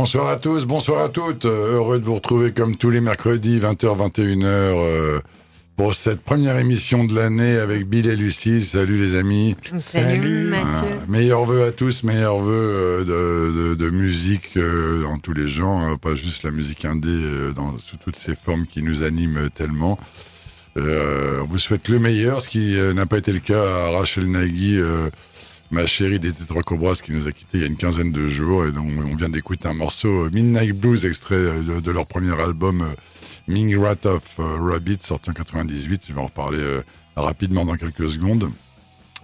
Bonsoir à tous, bonsoir à toutes. Euh, Heureux de vous retrouver comme tous les mercredis, 20h, 21h, euh, pour cette première émission de l'année avec Bill et Lucie. Salut les amis. Salut, Mathieu. Ah, meilleurs vœux à tous, meilleurs vœux euh, de, de, de musique euh, dans tous les genres, hein, pas juste la musique indé euh, dans sous toutes ses formes qui nous animent tellement. Euh, on vous souhaite le meilleur, ce qui euh, n'a pas été le cas à Rachel Nagui, euh, ma chérie des Tetra Cobras, qui nous a quittés il y a une quinzaine de jours. Et donc on vient d'écouter un morceau euh, Midnight Blues, extrait euh, de, de leur premier album euh, Ming Rat of Rabbit, sorti en 98. Je vais en reparler euh, rapidement dans quelques secondes.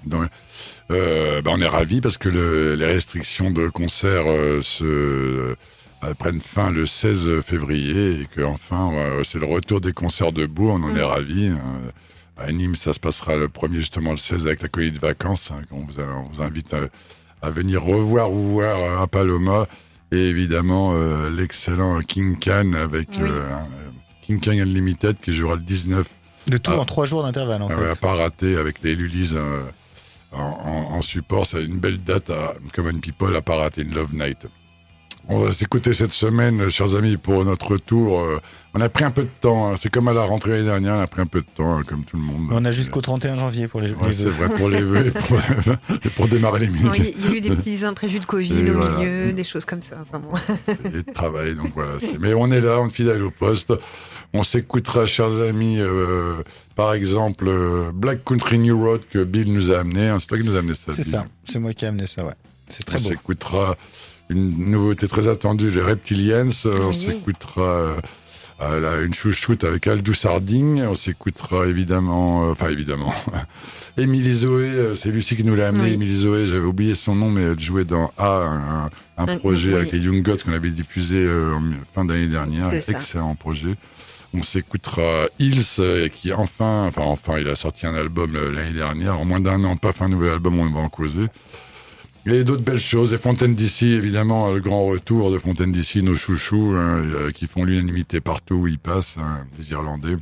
Donc, euh, bah, on est ravis parce que le- les restrictions de concert euh, se prennent fin le 16 février et que enfin c'est le retour des concerts debout. On en est ravis. Euh, à Nîmes, ça se passera le premier justement le 16 avec la colonie de vacances. hein, on, vous a- on vous invite à, à venir revoir ou voir euh, à Paloma et évidemment euh, l'excellent King Khan avec Oui. euh, King Khan Unlimited qui jouera le 19 De tout Ah. en trois jours d'intervalle, en ah fait. à pas rater avec les Lulis euh, en, en- en support. C'est une belle date à Common People à pas rater, une Love Night. On va s'écouter cette semaine, euh, chers amis, pour notre retour. euh, on a pris un peu de temps. hein. C'est comme à la rentrée l'année dernière, on a pris un peu de temps, hein, comme tout le monde. On a jusqu'au 31 janvier pour les, Ouais, les c'est vrai pour les vœux et pour, et pour démarrer les minutes Il y, a eu des petits imprévus de Covid Et au voilà. milieu, des choses comme ça. Enfin bon. et de travail. Donc voilà. Mais on est là, on est fidèle au poste. On s'écoutera, chers amis, euh, par exemple, euh, Black Country New Road que Bill nous a amené. hein. C'est toi qui nous a amené ça. C'est ça, c'est moi qui ai amené ça, ouais. C'est très on beau. s'écoutera une nouveauté très attendue, les Reptilians. Euh, On Oui. s'écoutera euh, une chouchoute avec Aldous Harding. On s'écoutera évidemment, euh, enfin évidemment, Émilie Zoé. euh, C'est Lucie qui nous l'a amené. Oui. Émilie Zoé, j'avais oublié son nom, mais elle jouait dans A, un, un Un- projet oui. avec les Young Gods qu'on avait diffusé euh, en fin d'année dernière. Excellent projet. On s'écoutera Hills, qui enfin, enfin, enfin, il a sorti un album l'année dernière, en moins d'un an, pas fait un nouvel album, on va en causer. Et d'autres belles choses. Et Fontaine DC, évidemment, le grand retour de Fontaine DC, nos chouchous, hein, euh, qui font l'unanimité partout où ils passent, hein, les Irlandais.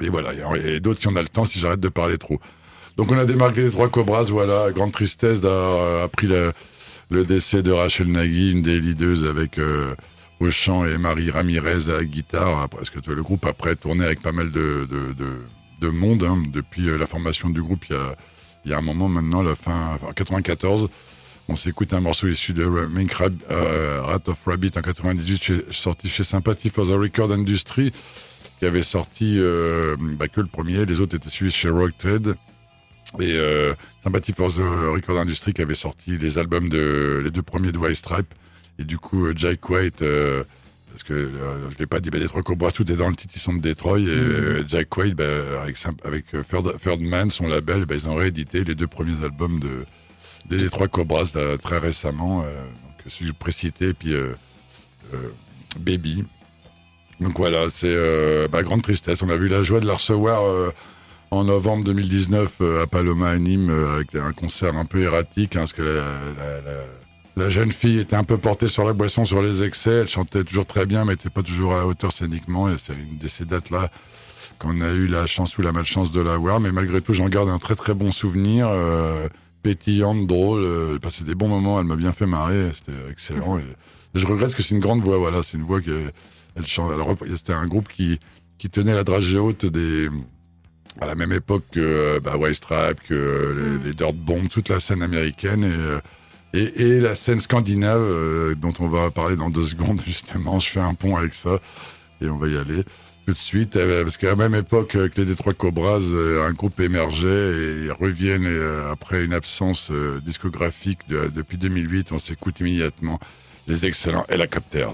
Et voilà, et d'autres si on a le temps, si j'arrête de parler trop. Donc on a démarqué les trois Cobras, voilà, grande tristesse d'avoir appris le, décès de Rachel Nagy, une des leaders avec euh, au chant et Marie Ramirez à la guitare, parce que le groupe après tourné avec pas mal de, de, de, de monde, hein, depuis euh, la formation du groupe il y a, un moment maintenant, la fin, enfin, en 94. On s'écoute un morceau issu de Mink Rab, euh, Rat of Rabbit en 98, chez- sorti chez Sympathy for the Record Industry, qui avait sorti euh, bah, que le premier, les autres étaient suivis chez Rock Trade. Et euh, Sympathy for the Record Industry qui avait sorti les albums de les deux premiers de White Stripe. Et du coup, euh, Jack White, euh, parce que je l'ai pas dit, bah, Detroit Cobras, tout est dans le titre, ils sont de Detroit. Et euh, Jack White, bah, avec, avec Third, Third Man, son label, bah, ils ont réédité les deux premiers albums de, des Detroit Cobras là, très récemment. Euh, donc, que je précitais, et puis euh, euh, Baby. Donc voilà, c'est euh, bah, grande tristesse. On a vu la joie de la recevoir euh, en novembre 2019 euh, à Paloma à Nîmes euh, avec un concert un peu erratique hein, parce que la, jeune fille était un peu portée sur la boisson, sur les excès. Elle chantait toujours très bien, mais n'était pas toujours à la hauteur scéniquement. Et c'est une de ces dates-là qu'on a eu la chance ou la malchance de la voir. Mais malgré tout, j'en garde un très très bon souvenir. Euh, pétillante, drôle. Euh, j'ai passé des bons moments. Elle m'a bien fait marrer. C'était excellent. Et, et je regrette que c'est une grande voix. Voilà, c'est une voix que elle chante. elle C'était un groupe qui qui tenait la dragée haute des à la même époque que euh, bah, White que euh, les, les Dirt Bombs, toute la scène américaine et, euh, et, et la scène scandinave euh, dont on va parler dans deux secondes justement. Je fais un pont avec ça et on va y aller tout de suite euh, parce qu'à la même époque que les Détroits Cobras, euh, un groupe émergeait et reviennent euh, après une absence discographique de- depuis 2008. On s'écoute immédiatement les excellents. Helicopters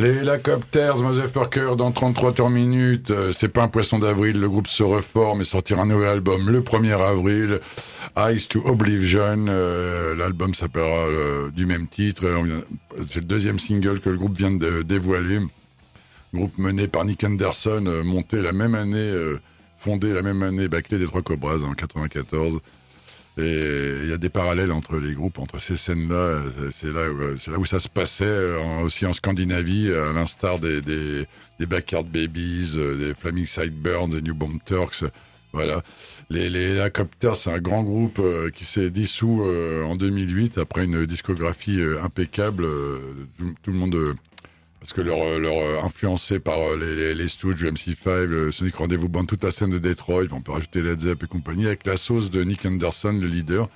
Les Helicopters, Motherfucker, dans 33 tours minutes. Euh, C'est pas un poisson d'avril. Le groupe se reforme et sortira un nouvel album le 1er avril. Eyes to Oblivion. Euh, L'album s'appellera euh, du même titre. C'est le deuxième single que le groupe vient de dévoiler. Groupe mené par Nick Anderson, monté la même année, fondé la même année, que les Detroit Cobras en 94. Et il y a des parallèles entre les groupes, entre ces scènes-là. euh, C'est là, euh, là où ça se passait, euh, aussi en Scandinavie, à l'instar des, des, des Backyard Babies, des Flaming Sideburns, des New Bomb Turks. Voilà. Les, les c'est un grand groupe qui s'est dissous en 2008 après une discographie impeccable. tout le monde. Parce que leur, euh, leur euh, influencé par euh, les, les, les Stooges, le MC5, le Sonic Rendez-vous Band, toute la scène de Detroit, on peut rajouter Led Zepp et compagnie, avec la sauce de Nick Anderson, le leader,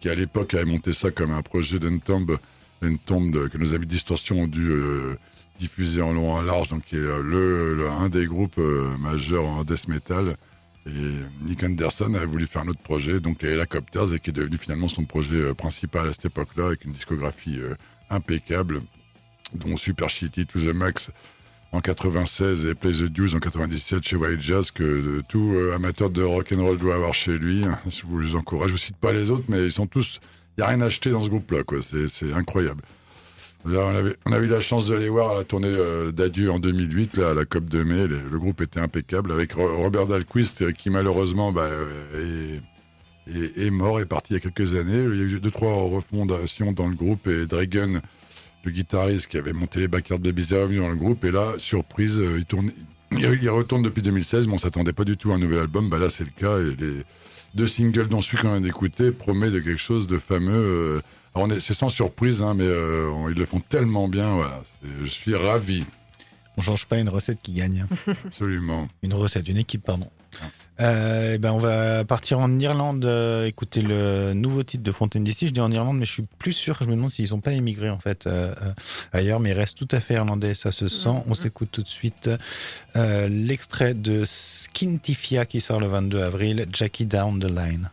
qui à l'époque avait monté ça comme un projet d'une tombe, une tombe de- que nos amis Distorsion ont dû diffuser en long et en large, donc qui est le, un des groupes majeurs en death metal. Et Nick Anderson a voulu faire un autre projet, donc les Helicopters, et qui est devenu finalement son projet principal à cette époque-là, avec une discographie impeccable dont Super Shitty to the Max en 96 et Play the Deuce en 97 chez Wild Jazz que euh, tout euh, amateur de rock and roll doit avoir chez lui. Si vous les encouragez, je vous cite pas les autres, mais ils sont tous. Il y a rien à acheter dans ce groupe-là, quoi. C'est incroyable. Là, on avait, a eu la chance de les voir à la tournée euh, d'adieu en 2008, là, à la COP de mai. Le, groupe était impeccable avec Ro- Robert Dalquist, qui malheureusement bah, est, est, est mort, est parti il y a quelques années. Il y a eu deux, trois refondations dans le groupe et Dragon, le guitariste qui avait monté les Backyard Babies est revenu dans le groupe et là, surprise, euh, il tourne, il, retourne depuis 2016, mais on s'attendait pas du tout à un nouvel album. Bah là, c'est le cas et les deux singles dont celui qu'on vient d'écouter promet de quelque chose de fameux. euh, alors on est, c'est sans surprise, hein, mais euh, on- ils le font tellement bien. Voilà, je suis ravi, On change pas une recette qui gagne. absolument. Une recette, une équipe, pardon. Euh, eh ben on va partir en Irlande, euh, écouter le nouveau titre de Fontaine d'ici. Je dis en Irlande, mais je suis plus sûr. Je me demande s'ils sont pas émigrés en fait euh, euh, ailleurs, mais ils restent tout à fait irlandais. Ça se sent. On s'écoute tout de suite euh, l'extrait de Skintifia qui sort le 22 avril, Jackie Down the Line.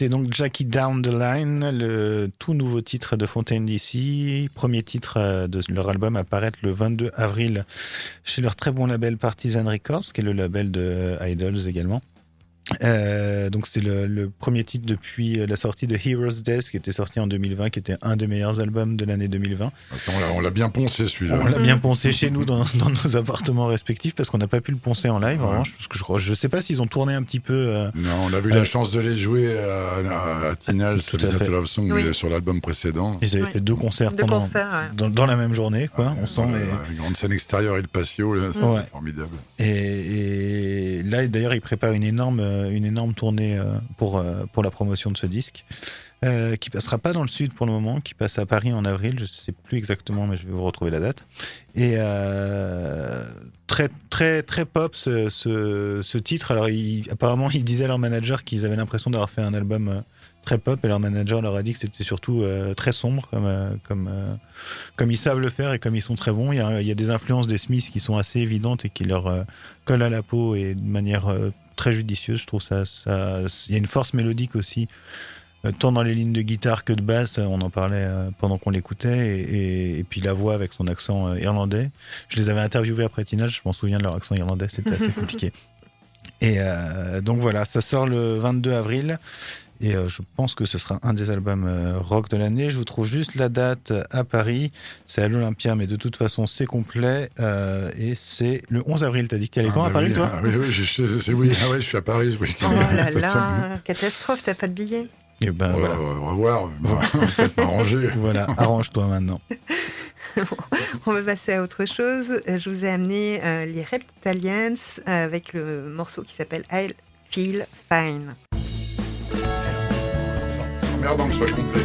C'était donc Jackie Down the Line, le tout nouveau titre de Fontaine DC, premier titre euh, de leur album à paraître le 22 avril chez leur très bon label Partisan Records, qui est le label de Idols également. Euh, donc c'est le, le premier titre depuis la sortie de Heroes Death qui était sorti en 2020, qui était un des meilleurs albums de l'année 2020. Attends, on l'a- on l'a bien poncé celui-là. On l'a bien poncé chez nous dans, dans nos appartements respectifs parce qu'on n'a pas pu le poncer en live. En Ouais. revanche, parce que je, crois- je sais pas s'ils ont tourné un petit peu. euh, Non, on a eu Euh, la chance de les jouer à, à, à Tinal, fait. Love Song, Oui. mais sur l'album précédent. ils avaient Ouais. fait deux concerts Deux pendant concerts, ouais. dans, dans la même journée, quoi. on sent. Ouais, grande scène extérieure et le patio, là, c'est Ouais. formidable. Et, et là, d'ailleurs, il prépare une énorme, euh, une énorme tournée euh, pour, euh, pour la promotion de ce disque, euh, qui passera pas dans le sud pour le moment, qui passe à Paris en avril. Je sais plus exactement, mais je vais vous retrouver la date. Et euh, très, très, très pop ce, ce, titre. Alors, apparemment, ils disaient à leur manager qu'ils avaient l'impression d'avoir fait un album euh, très pop, et leur manager leur a dit que c'était surtout euh, très sombre, comme, euh, comme, euh, comme ils savent le faire et comme ils sont très bons. Il y a, il y a des influences des Smiths qui sont assez évidentes et qui leur euh, collent à la peau et de manière euh, très judicieuse. Je trouve ça, ça, il y a une force mélodique aussi, euh, tant dans les lignes de guitare que de basse. euh, On en parlait euh, pendant qu'on l'écoutait, et, et, et puis la voix avec son accent irlandais. Je les avais interviewés après Tinage, je m'en souviens de leur accent irlandais, c'était assez compliqué. Et euh, donc voilà, ça sort le 22 avril. Et euh, je pense que ce sera un des albums euh, rock de l'année. Je vous trouve juste la date à Paris. C'est à l'Olympia, mais de toute façon, c'est complet. Euh, et c'est le 11 avril. T'as dit que t'y allais quand Ah, à bah Paris, oui, toi ah, Oui, oui, je, je- c'est oui, ah ouais, je suis à Paris week-end. Oh là là, catastrophe, t'as pas de billet. Et ben Bon, voilà. Au revoir, on va peut-être m'arranger. Voilà, arrange-toi maintenant. On va passer à autre chose. Euh, Je vous ai amené euh, les Reptilians euh, avec le morceau qui s'appelle I Feel Fine. C'est emmerdant que ce soit complet.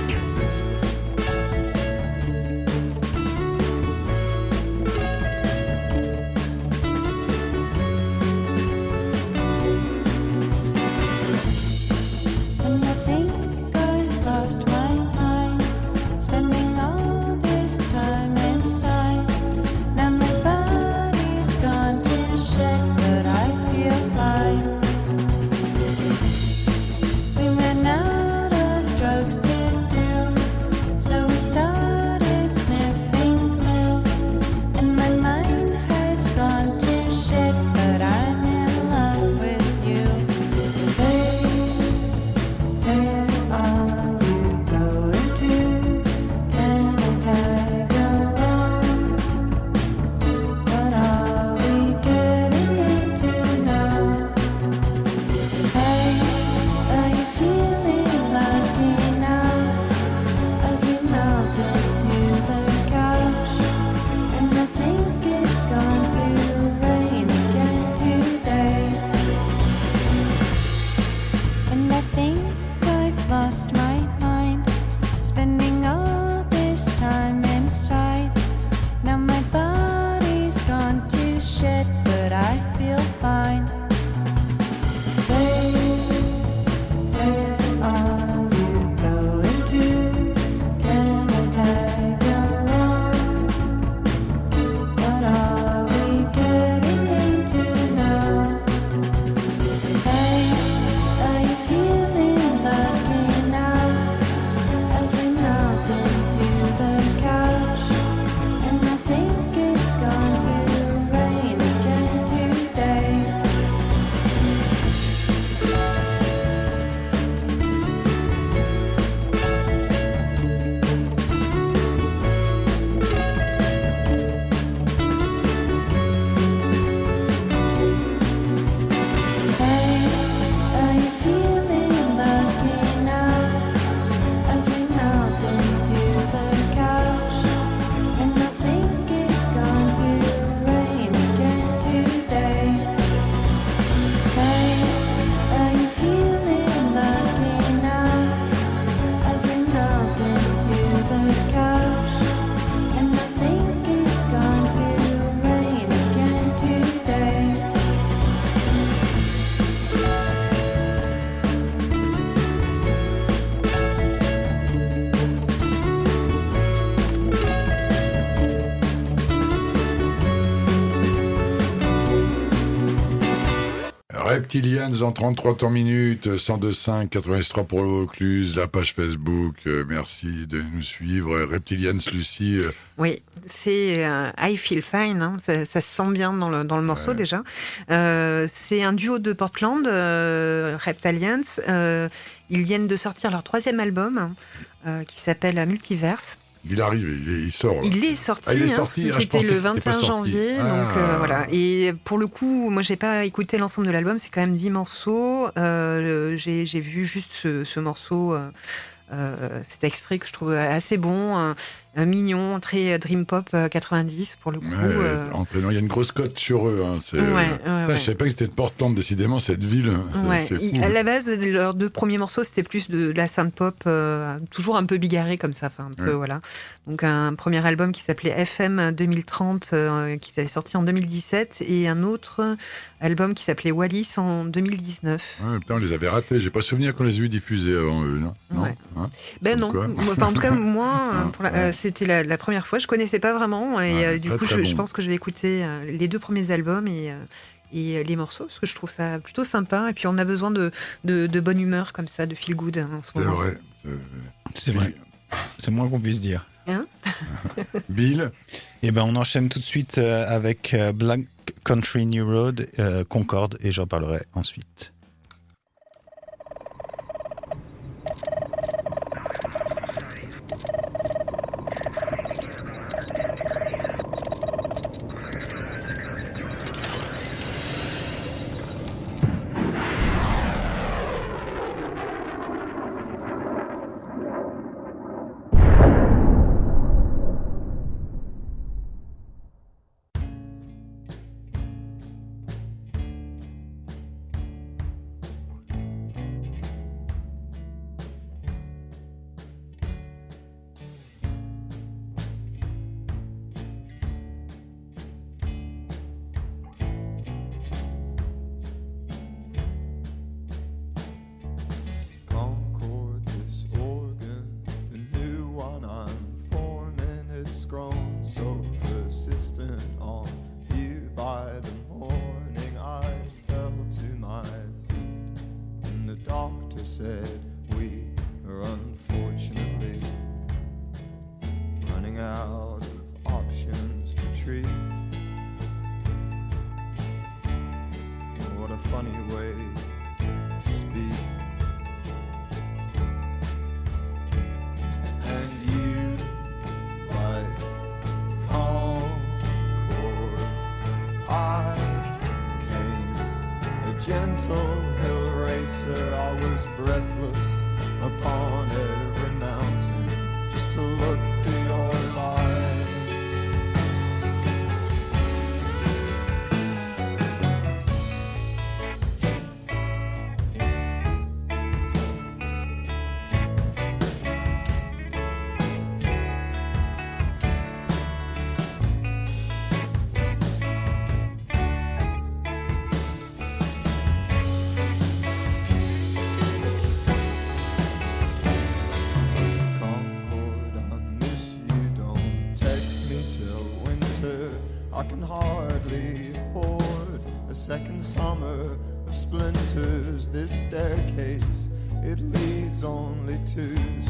Reptilians en 33 temps minutes, 102.5, 83 pour le Vaucluse, la page Facebook. euh, merci de nous suivre. Reptilians, Lucie. euh, Oui, c'est euh, I Feel Fine, hein, ça, ça se sent bien dans le, dans le morceau Ouais. déjà. C'est un duo de Portland, Reptilians. Ils viennent de sortir leur troisième album euh, qui s'appelle Multiverse. Il arrive, il, est- il sort. là. Il est sorti, Ah, il est hein. sorti. Ah, c'était le qu'il était pas 21 sorti. janvier, Ah. donc euh, voilà. Et pour le coup, moi j'ai pas écouté l'ensemble de l'album, c'est quand même 10 morceaux. Euh, j'ai vu juste ce, ce morceau, euh, cet extrait que je trouve assez bon, euh, mignon, très dream pop euh, 90 pour le coup. Ouais, euh, entraînant. Il y a une grosse cote sur eux. Hein. C'est, ouais, euh, ouais. Je savais pas que c'était de Portland, décidément, cette ville. C'est- c'est fou. à la base, leurs deux premiers morceaux, c'était plus de, la synth pop, euh, toujours un peu bigarré comme ça, un peu voilà. Donc un premier album qui s'appelait FM 2030, euh, qui sorti en 2017, et un autre album qui s'appelait Wallis en 2019. Ouais, putain, on les avait ratés. J'ai pas souvenir qu'on les a eu diffusés avant eux. Non, non. Hein? Ben non, enfin en tout cas moi, euh, pour la- ouais. euh, c'était la, la première fois, je connaissais pas vraiment, et Ouais, euh, du très, coup très je, pense que je vais écouter euh, les deux premiers albums et euh, et les morceaux parce que je trouve ça plutôt sympa et puis on a besoin de, de, de bonne humeur comme ça de feel good hein, en ce C'est moment. vrai. c'est- C'est vrai. C'est moins qu'on puisse dire. Bill, Et ben, on enchaîne tout de suite avec Black Country New Road, euh, Concorde, et j'en parlerai ensuite. Only to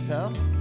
tell.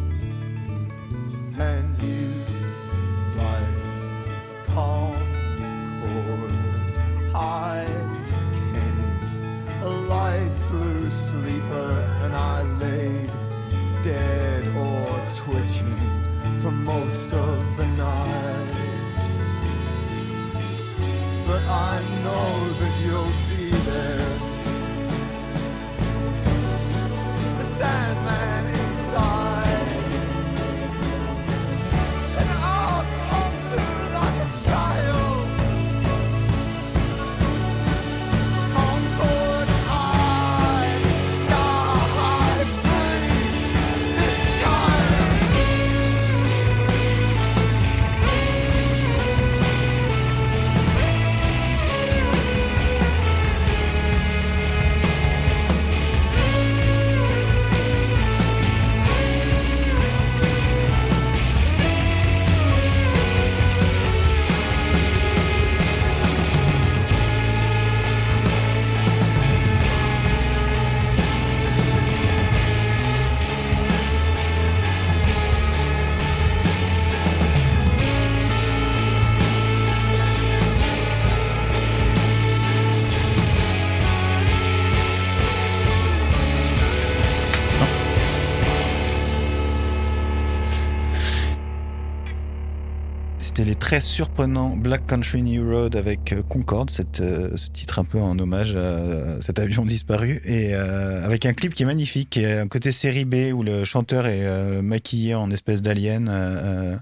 Très surprenants Black Country New Road avec euh, Concorde, euh, ce titre un peu en hommage à cet avion disparu, et euh, avec un clip qui est magnifique, un côté série B où le chanteur est maquillé en espèce d'alien. euh,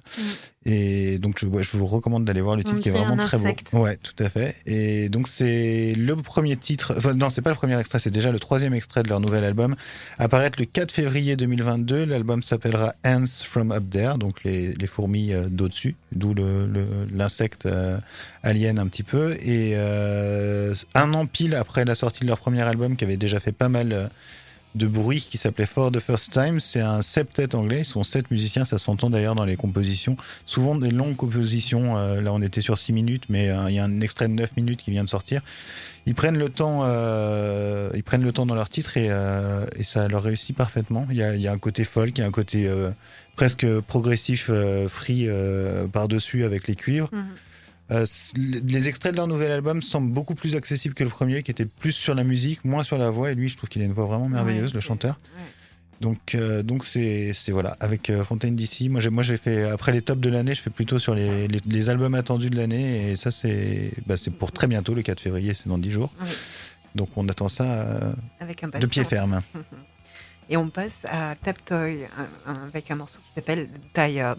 Et donc je, ouais, je vous recommande d'aller voir le titre qui est vraiment très beau. Ouais, tout à fait. Et donc c'est le premier titre, enfin non, c'est pas le premier extrait, c'est déjà le troisième extrait de leur nouvel album, apparaître le 4 février 2022. L'album s'appellera Ants from Up There, donc les, les fourmis euh, d'au-dessus, d'où le- le- l'insecte euh, alien un petit peu. Et euh, un an pile après la sortie de leur premier album, qui avait déjà fait pas mal euh, de bruit, qui s'appelait For the First Time, c'est un septet anglais. Ils sont sept musiciens, ça s'entend d'ailleurs dans les compositions. Souvent des longues compositions. euh, là, on était sur six minutes, mais euh, il y a un extrait de 9 minutes qui vient de sortir. Ils prennent le temps, euh, ils prennent le temps dans leur titre et, euh, et ça leur réussit parfaitement. Il y a, y a un côté folk, il y a un côté presque progressif, free par-dessus avec les cuivres. Mhm. Euh, les extraits de leur nouvel album semblent beaucoup plus accessibles que le premier, qui était plus sur la musique, moins sur la voix. Et lui, je trouve qu'il a une voix vraiment merveilleuse, Ouais, le chanteur. ouais. Donc, euh, donc c'est, voilà, avec euh, Fontaine d'ici. Moi, j'ai, moi, j'ai fait après les tops de l'année, je fais plutôt sur les, les, les albums attendus de l'année, et ça, c'est, bah, c'est pour très bientôt, le 4 février, c'est dans 10 jours. Oui. Donc, on attend ça euh, Avec de pied ferme. Et on passe à Tap Toy avec un morceau qui s'appelle Tired.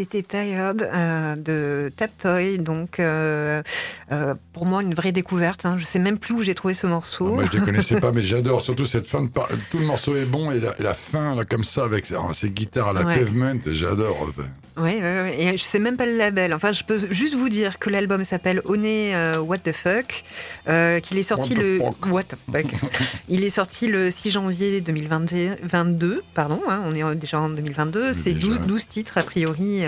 C'était Tired euh, de Taptoy, donc euh, euh, pour moi une vraie découverte. hein. Je sais même plus où j'ai trouvé ce morceau. Moi, je ne connaissais pas, mais j'adore surtout cette fin de par- Tout le morceau est bon et la, fin, là, comme ça, avec ces guitares à la Ouais. pavement, j'adore. Oui, oui, oui. Et je sais même pas le label. Enfin, je peux juste vous dire que l'album s'appelle One euh, What the Fuck, euh, qu'il est sorti What le. What the fuck. Il est sorti le 6 janvier 2022, pardon. hein, on est déjà en 2022. C'est Déjà. 12, 12 titres a priori.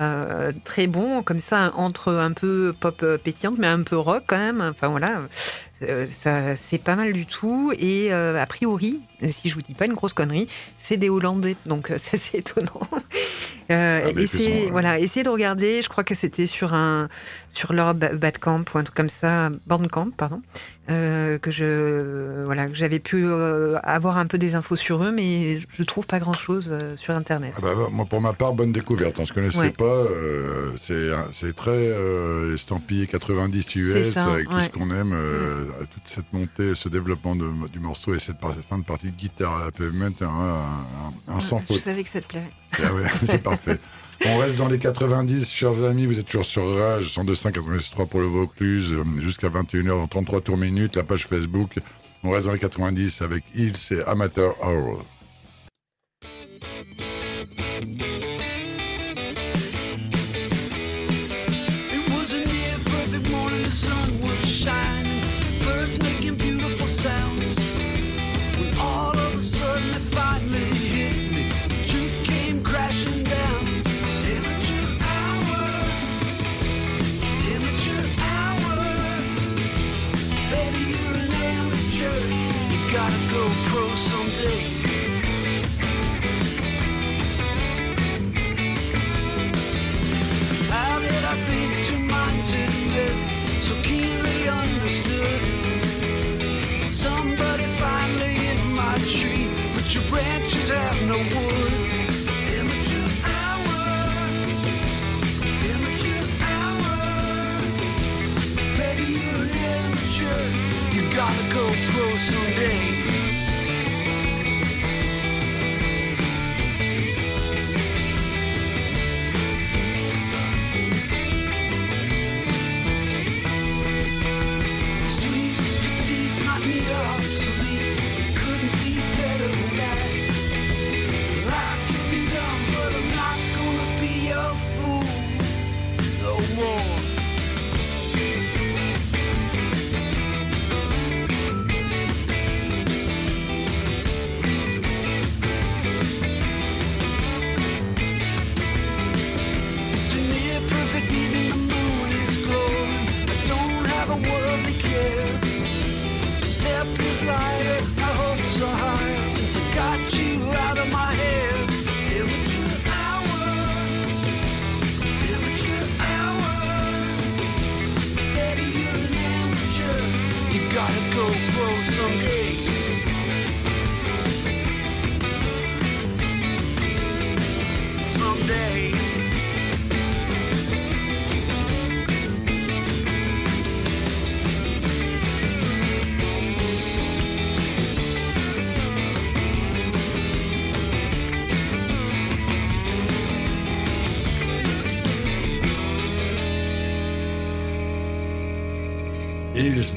Euh, très bons, comme ça, entre un peu pop euh, pétillante, mais un peu rock quand même. Enfin voilà, Euh, ça c'est pas mal du tout. Et euh, a priori, si je vous dis pas une grosse connerie, c'est des Hollandais, donc ça c'est étonnant. Ah, essayez, voilà, essayez de regarder. Je crois que c'était sur un sur leur ba- Bandcamp ou un truc comme ça, Bandcamp, pardon, euh, que je voilà que j'avais pu euh, avoir un peu des infos sur eux, mais je trouve pas grand chose sur internet. Ah bah, bah, moi, pour ma part, bonne découverte. On ne se connaissait Ouais. pas. euh, c'est très euh, estampillé 90 C'est US ça, avec tout ce qu'on aime, euh, toute cette montée, ce développement de- du morceau et cette fin de partie de guitare à la pavement, un, un, un sans je faute. savais que ça te plairait. Ah c'est parfait. On reste dans les 90, chers amis. Vous êtes toujours sur Rage, 102.5, 93 pour le Vaucluse, euh, jusqu'à 21h dans 33 tours minutes, la page Facebook. On reste dans les 90 avec Hills et Amateur Hour.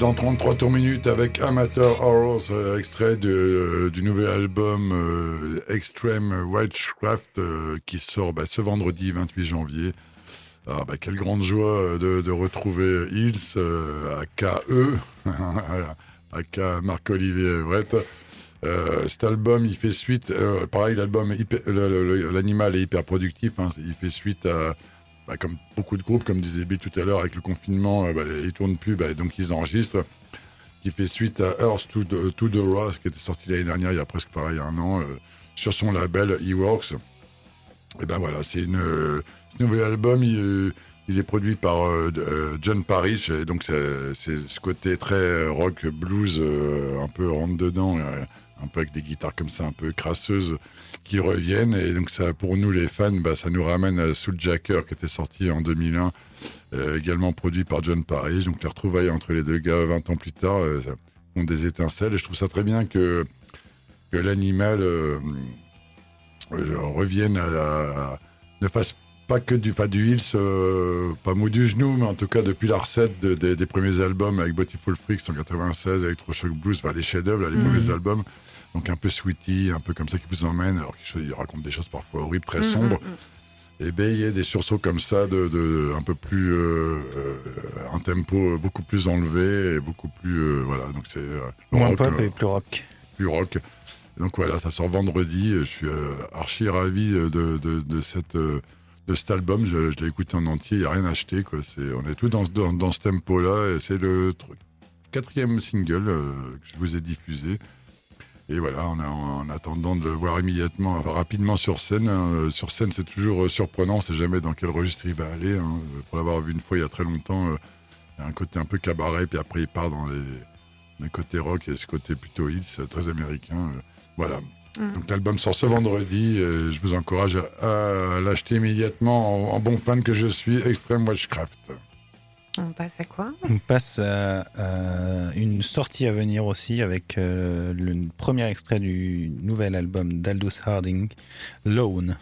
Dans 33 tours minutes avec Amateur Horrors, euh, extrait de, euh, du nouvel album euh, Extreme Witchcraft qui sort bah, ce vendredi 28 janvier. Ah, bah, quelle grande joie de, retrouver Hills à KE. Voilà. aka Marc-Olivier Everett. Cet album, il fait suite. pareil, l'album, l'animal est hyper productif. hein, il fait suite à, bah, comme beaucoup de groupes, comme disait Bill tout à l'heure, avec le confinement, euh, bah, ils tournent plus, bah, donc ils enregistrent. Qui fait suite à Earth to the, to qui était sorti l'année dernière, il y a presque pareil un an, euh, sur son label E-Works. Et ben voilà, c'est une, euh, nouvel album. Il, est produit par John Parrish, et donc c'est ce côté très rock blues, un peu rentre dedans, un peu avec des guitares comme ça, un peu crasseuses, qui reviennent. Et donc ça, pour nous les fans, bah, ça nous ramène à Soul Jacker, qui était sorti en 2001, euh, également produit par John Parrish. Donc les retrouvailles entre les deux gars 20 ans plus tard euh, ça font des étincelles. Et je trouve ça très bien que que l'animal euh, revienne à, à- ne fasse pas que du du Hills, euh, pas mou du genou, mais en tout cas depuis la recette de- de- des premiers albums avec Beautiful Freaks en 96, Electroshock Blues, enfin, les chefs-d'œuvre, les Mhm. premiers albums. Donc un peu sweetie, un peu comme ça qui vous emmène, alors qu'il il raconte des choses parfois horribles, très Mm, sombres. mm, mm. Et ben il y a des sursauts comme ça, de, de un peu plus euh, euh, un tempo beaucoup plus enlevé et beaucoup plus euh, voilà. Donc c'est euh, Moins pop euh, et plus rock. plus rock. Donc voilà, ça sort vendredi. Je suis euh, archi ravi de, de, de cette, euh, de cet album. Je, je l'ai écouté en entier, il n'y a rien acheté. Quoi. C'est, on est tous dans, ce- dans, dans ce tempo-là. Et c'est le tr- quatrième single euh, que je vous ai diffusé. Et voilà, en, en attendant de le voir immédiatement, enfin, rapidement sur scène. hein. Euh, Sur scène, c'est toujours euh, surprenant. On sait jamais dans quel registre il va aller. hein. Pour l'avoir vu une fois il y a très longtemps, euh, il y a un côté un peu cabaret, puis après il part dans les, les côtés rock et ce côté plutôt hits, euh, très américain. euh, voilà. Mm. Donc l'album sort ce vendredi. et je vous encourage à, à l'acheter immédiatement en, en bon fan que je suis. Extreme Watchcraft. On passe à quoi? On passe à, une sortie à venir aussi avec euh, le premier extrait du nouvel album d'Aldous Harding, Lone.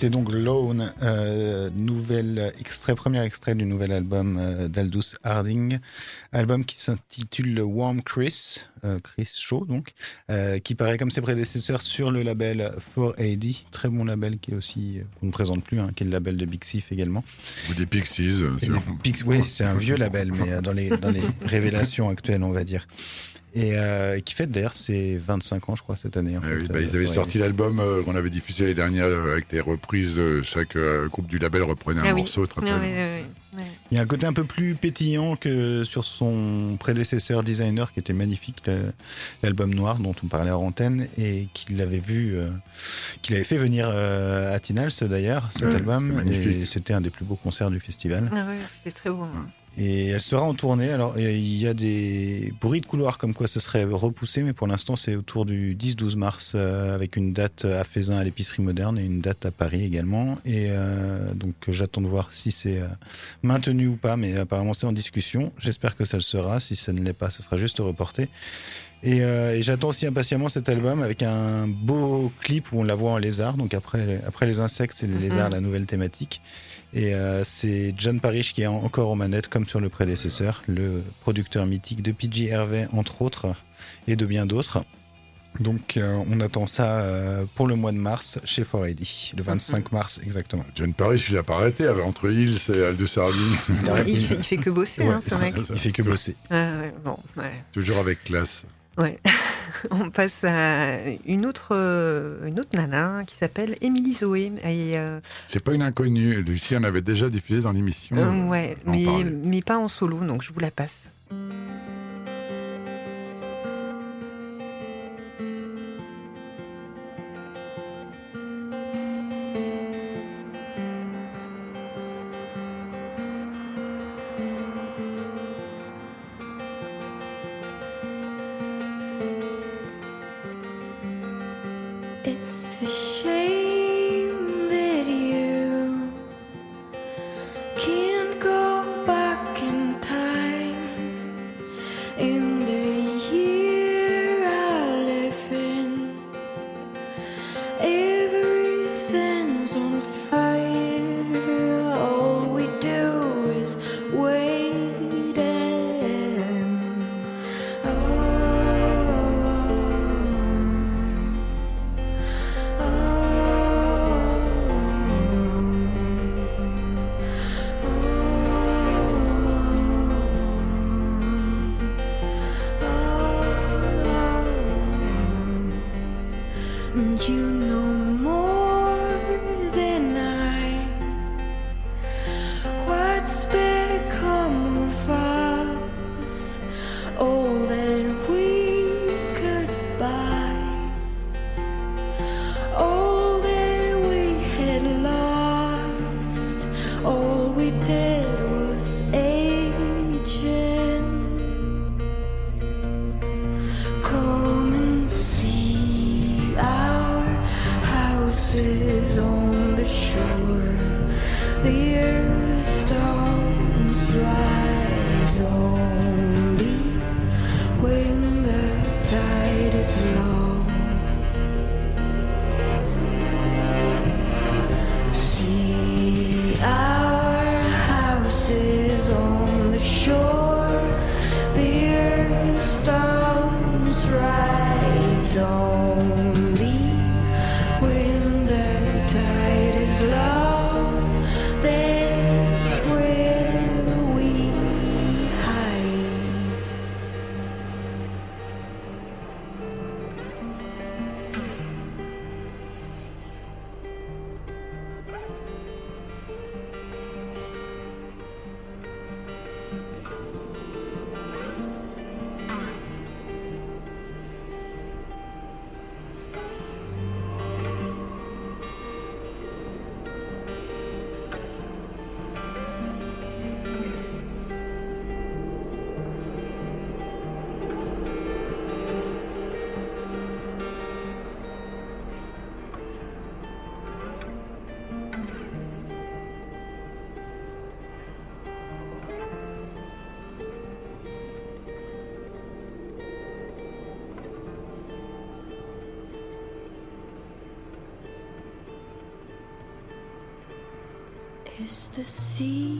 C'était donc Lone, euh, nouvel extrait, premier extrait du nouvel album euh, d'Aldous Harding, album qui s'intitule Warm Chris, euh, Chris Shaw donc, euh, qui paraît comme ses prédécesseurs sur le label 4AD, très bon label qui est aussi, euh, qu'on ne présente plus, hein, qui est le label de Big Sif également. Ou des Pixies. euh, des Pix- oui, c'est un vieux label, mais euh, dans les, dans les révélations actuelles, on va dire. Et euh, qui fête d'ailleurs ses 25 ans, je crois, cette année. en Ah fait, oui, bah, euh, ils avaient 4AD. sorti l'album euh, qu'on avait diffusé l'année dernière euh, avec des reprises. chaque euh, groupe du label reprenait un Ah oui. morceau. Très, très Ah oui, oui. Il y a un côté un peu plus pétillant que sur son prédécesseur designer qui était magnifique, l'album noir dont on parlait en antenne et qu'il avait vu, euh, qu'il avait fait venir euh, à Tinals d'ailleurs, cet Ouais, album. c'était un des plus beaux concerts du festival. Ah ouais, c'était très beau. hein. Et elle sera en tournée. Alors, il y a des bruits de couloir comme quoi ce serait repoussé, mais pour l'instant, c'est autour du 10-12 mars, euh, avec une date à Faisin à l'épicerie moderne et une date à Paris également. Et euh, donc, j'attends de voir si c'est euh, maintenu ou pas, mais apparemment, c'est en discussion. J'espère que ça le sera. Si ça ne l'est pas, ce sera juste reporté. Et, euh, et j'attends aussi impatiemment cet album avec un beau clip où on la voit en lézard. Donc après, après les insectes, c'est les Mhm. lézards, la nouvelle thématique. Et euh, c'est John Parrish qui est en- encore aux manettes, comme sur le prédécesseur, le producteur mythique de PG Hervé, entre autres, et de bien d'autres. Donc euh, on attend ça euh, pour le mois de mars chez 4AD, le 25 mars exactement. John Parrish, il a pas arrêté avec- entre Hills et Aldous Harding. Il a- Il, fait, il fait que bosser, Ouais, hein, ce mec. Il fait que bosser. Ah ouais, bon, ouais. Toujours avec classe. Ouais. On passe à une autre, euh, une autre nana qui s'appelle Émilie Zoé. Euh, C'est pas une inconnue. Lucie en avait déjà diffusé dans l'émission. euh, ouais, mais, mais pas en solo, donc je vous la passe. slow. The sea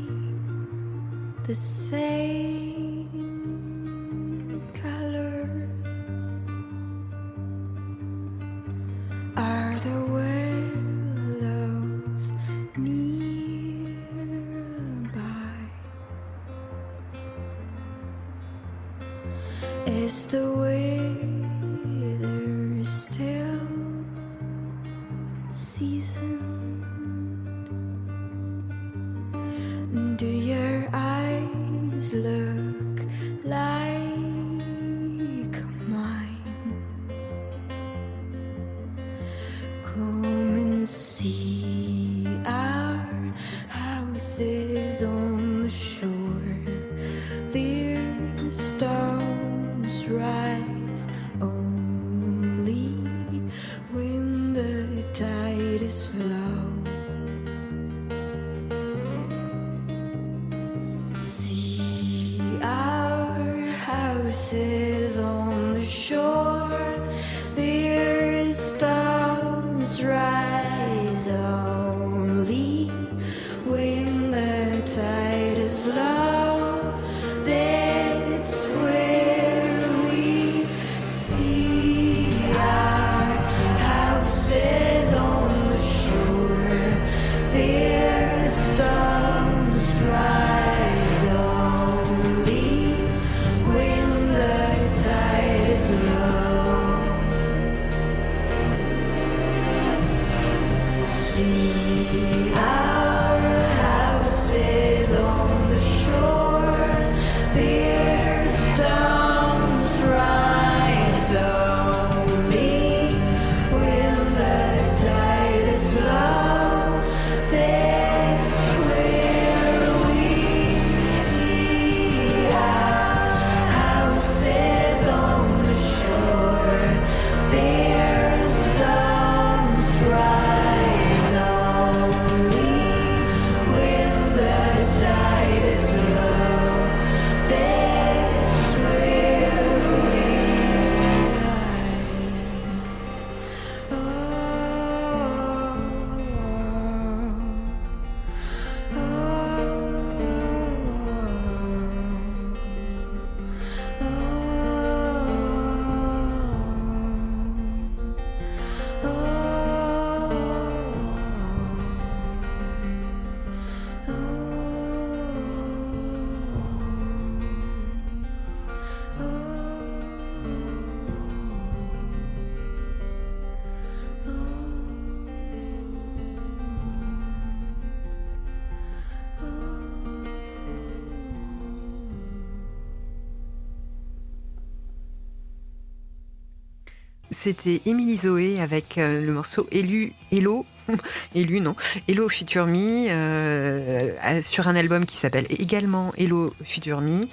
C'était Émilie Zoé avec euh, le morceau Élu, Hello, Élu non, Hello Future Me, euh, euh, sur un album qui s'appelle également Hello Future Me.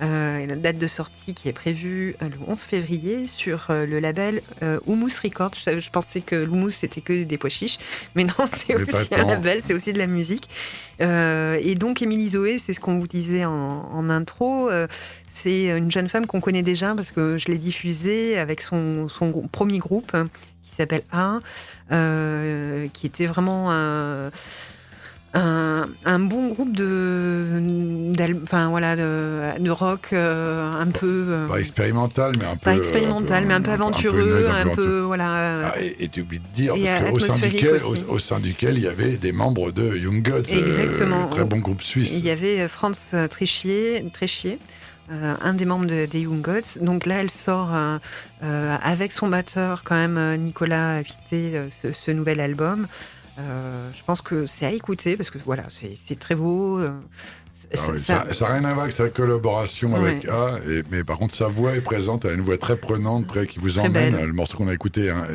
Euh, et la date de sortie qui est prévue euh, le 11 février sur euh, le label euh, Humus Records. Je, je pensais que l'humus c'était que des pois chiches, mais non, c'est aussi un label, c'est aussi de la musique. Euh, et donc Émilie Zoé, c'est ce qu'on vous disait en, en intro. euh, c'est une jeune femme qu'on connaît déjà parce que je l'ai diffusée avec son, son premier groupe hein, qui s'appelle A, euh, qui était vraiment un, un, un bon groupe de, enfin voilà, de, de rock euh, un peu. euh, Pas expérimental, mais un peu. pas expérimental, mais un peu aventureux, un peu, voilà. euh, Ah, et et tu oublies de dire, parce qu'au sein, duquel, au, au sein duquel il y avait des membres de Young Gods, euh, Exactement. très bon groupe suisse. Il y avait euh, Franz Tréchier euh, un des membres de- des Young Gods. Donc là, elle sort euh, euh, avec son batteur, quand même, euh, Nicolas euh, ce, ce nouvel album. Euh, je pense que c'est à écouter parce que voilà, c'est très beau. euh, Ah ça- oui, ça- ça n'a rien à voir avec sa collaboration Ouais. avec A, et- mais par contre sa voix est présente, elle a une voix très prenante, très, qui vous Très emmène. belle. Le morceau qu'on a écouté, hein,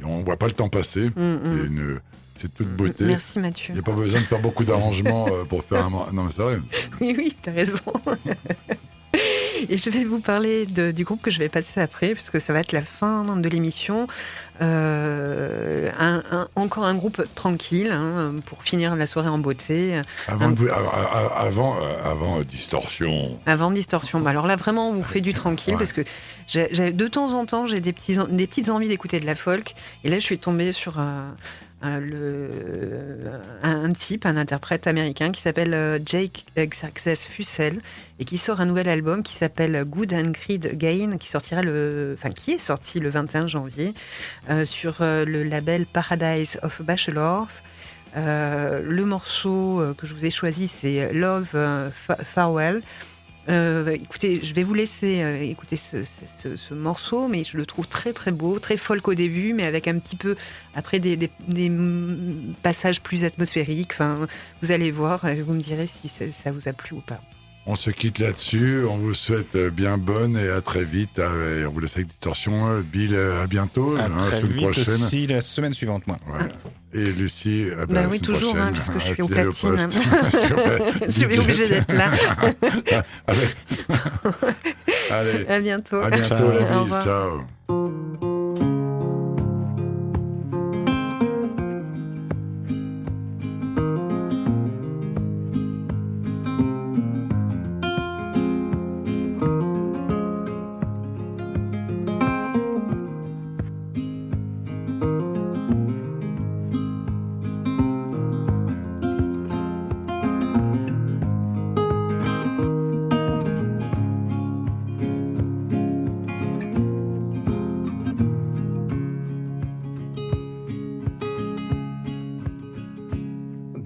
et on voit pas le temps passer. Mm, mm. C'est toute beauté. Merci Il Mathieu. n'y a pas besoin de faire beaucoup d'arrangements euh, pour faire un. Non, mais c'est vrai. Oui, oui, t'as raison. Et je vais vous parler de- du groupe que je vais passer après, puisque ça va être la fin de l'émission. Euh, un- un- encore un groupe tranquille, hein, pour finir la soirée en beauté. Avant, vous- avant, euh, avant euh, Distorsion. Avant Distorsion. Bah alors là, vraiment, on vous fait du tranquille, Ouais. parce que de temps en temps, j'ai des, petits, en- des petites envies d'écouter de la folk. Et là, je suis tombée sur euh, le, un, type, un interprète américain qui s'appelle euh, Jake Xerxes Fussell et qui sort un nouvel album qui s'appelle Good and Greed Again, qui sortira le, enfin qui est sorti le 21 janvier euh, sur euh, le label Paradise of Bachelors. Euh, le morceau euh, que je vous ai choisi, c'est Love euh, Fa- Farewell. Euh, écoutez, je vais vous laisser euh, écouter ce, ce- ce- ce morceau, mais je le trouve très très beau, très folk au début, mais avec un petit peu après des, des- des, passages plus atmosphériques. Enfin, vous allez voir, vous me direz si ça vous a plu ou pas. On se quitte là-dessus. On vous souhaite euh, bien bonne et à très vite. Et on vous laisse avec Distorsion. Euh, Bill, euh, à bientôt. À hein, très semaine vite prochaine. aussi, la semaine suivante, moi. Ouais. Et Lucie, euh, Bah la oui, toujours, hein, prochaine, puisque je suis au platine. poste. Parce que, ouais, Je suis obligée d'être là. Allez. Allez. À bientôt. À bientôt, Ciao. la Au bise. revoir. Ciao.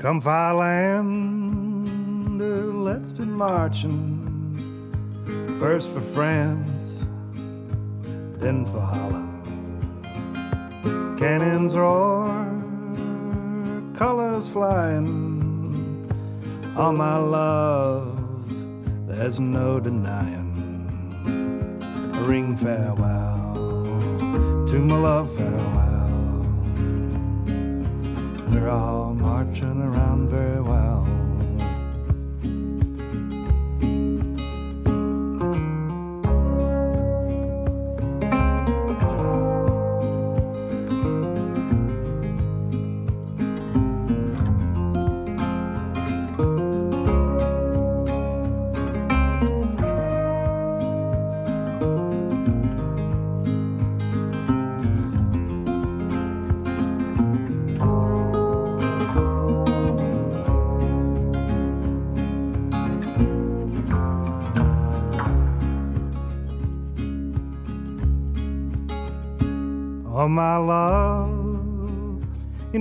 Come land, let's be marching. First for France, then for Holland. Cannons roar, colors flying. All my love, there's no denying. Ring farewell to my love, farewell. We're all marching around very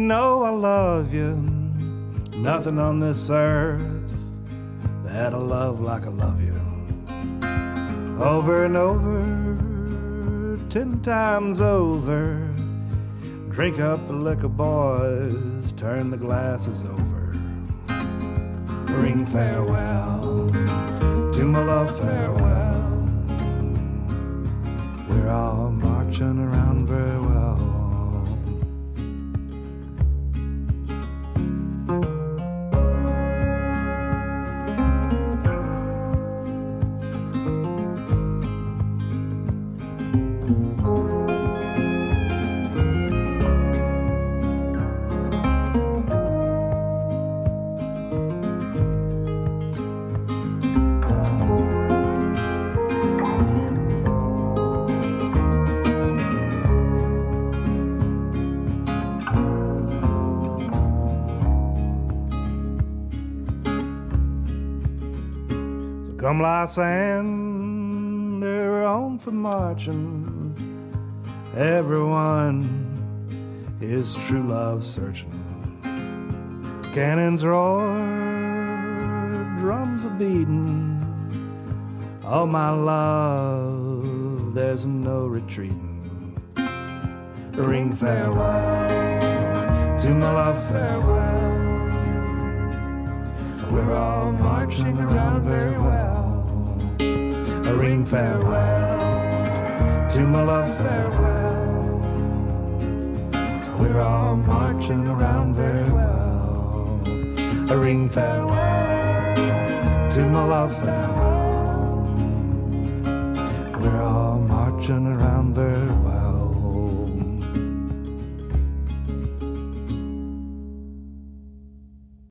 know I love you. Nothing on this earth that I love like I love you. Over and over, ten times over. Drink up the liquor, boys, turn the glasses over. Ring farewell to my love, farewell. We're all marching around come Lysander on for marching. Everyone is true love searching. Cannons roar, drums are beating. Oh my love, there's no retreating. Ring farewell to my love, farewell. We're all marching around very well. Ring farewell to my love, farewell. We're all marching around very well. A ring farewell to my love, farewell. We're all marching around.